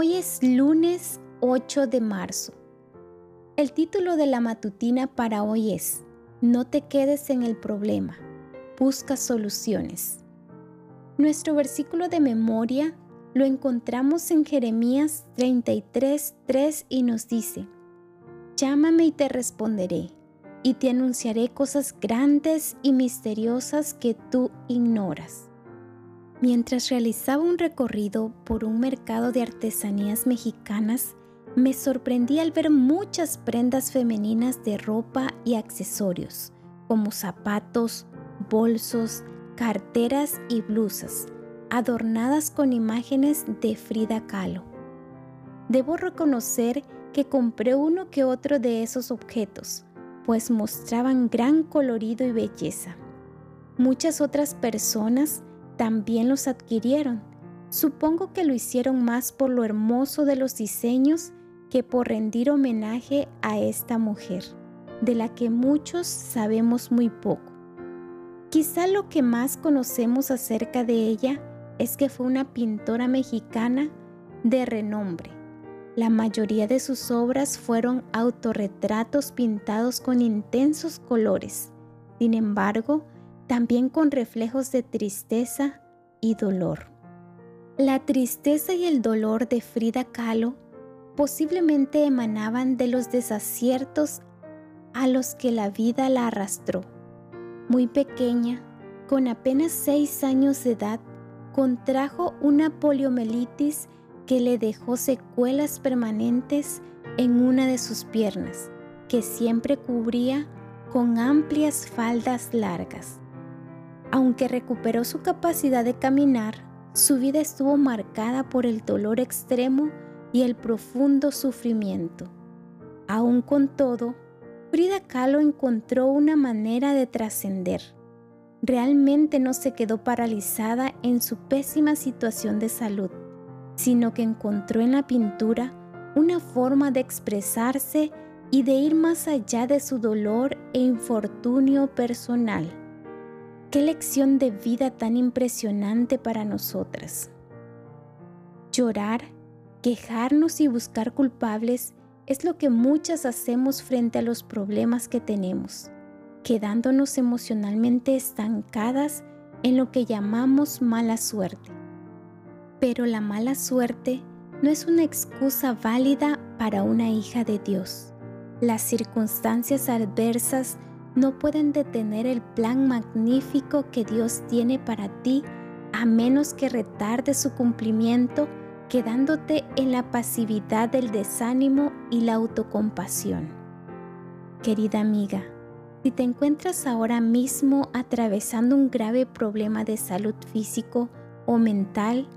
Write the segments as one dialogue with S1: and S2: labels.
S1: Hoy es lunes 8 de marzo. El título de la matutina para hoy es No te quedes en el problema, busca soluciones. Nuestro versículo de memoria lo encontramos en Jeremías 33, 3 y nos dice, Llámame y te responderé, y te anunciaré cosas grandes y misteriosas que tú ignoras. Mientras realizaba un recorrido por un mercado de artesanías mexicanas, me sorprendí al ver muchas prendas femeninas de ropa y accesorios, como zapatos, bolsos, carteras y blusas, adornadas con imágenes de Frida Kahlo. Debo reconocer que compré uno que otro de esos objetos, pues mostraban gran colorido y belleza. Muchas otras personas también los adquirieron. Supongo que lo hicieron más por lo hermoso de los diseños que por rendir homenaje a esta mujer, de la que muchos sabemos muy poco. Quizá lo que más conocemos acerca de ella es que fue una pintora mexicana de renombre. La mayoría de sus obras fueron autorretratos pintados con intensos colores. Sin embargo, también con reflejos de tristeza y dolor. La tristeza y el dolor de Frida Kahlo posiblemente emanaban de los desaciertos a los que la vida la arrastró. Muy pequeña, con apenas seis años de edad, contrajo una poliomielitis que le dejó secuelas permanentes en una de sus piernas, que siempre cubría con amplias faldas largas. Aunque recuperó su capacidad de caminar, su vida estuvo marcada por el dolor extremo y el profundo sufrimiento. Aún con todo, Frida Kahlo encontró una manera de trascender. Realmente no se quedó paralizada en su pésima situación de salud, sino que encontró en la pintura una forma de expresarse y de ir más allá de su dolor e infortunio personal. Qué lección de vida tan impresionante para nosotras. Llorar, quejarnos y buscar culpables es lo que muchas hacemos frente a los problemas que tenemos, quedándonos emocionalmente estancadas en lo que llamamos mala suerte. Pero la mala suerte no es una excusa válida para una hija de Dios. Las circunstancias adversas no pueden detener el plan magnífico que Dios tiene para ti a menos que retarde su cumplimiento quedándote en la pasividad del desánimo y la autocompasión. Querida amiga, si te encuentras ahora mismo atravesando un grave problema de salud físico o mental,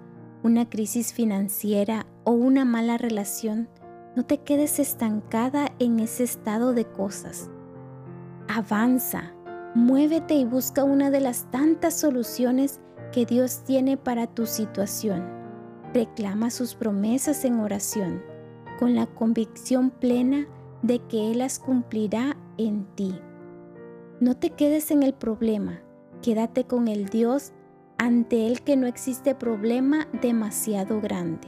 S1: una crisis financiera o una mala relación, no te quedes estancada en ese estado de cosas Avanza, muévete y busca una de las tantas soluciones que Dios tiene para tu situación. Reclama sus promesas en oración, con la convicción plena de que Él las cumplirá en ti. No te quedes en el problema, quédate con el Dios ante el que no existe problema demasiado grande.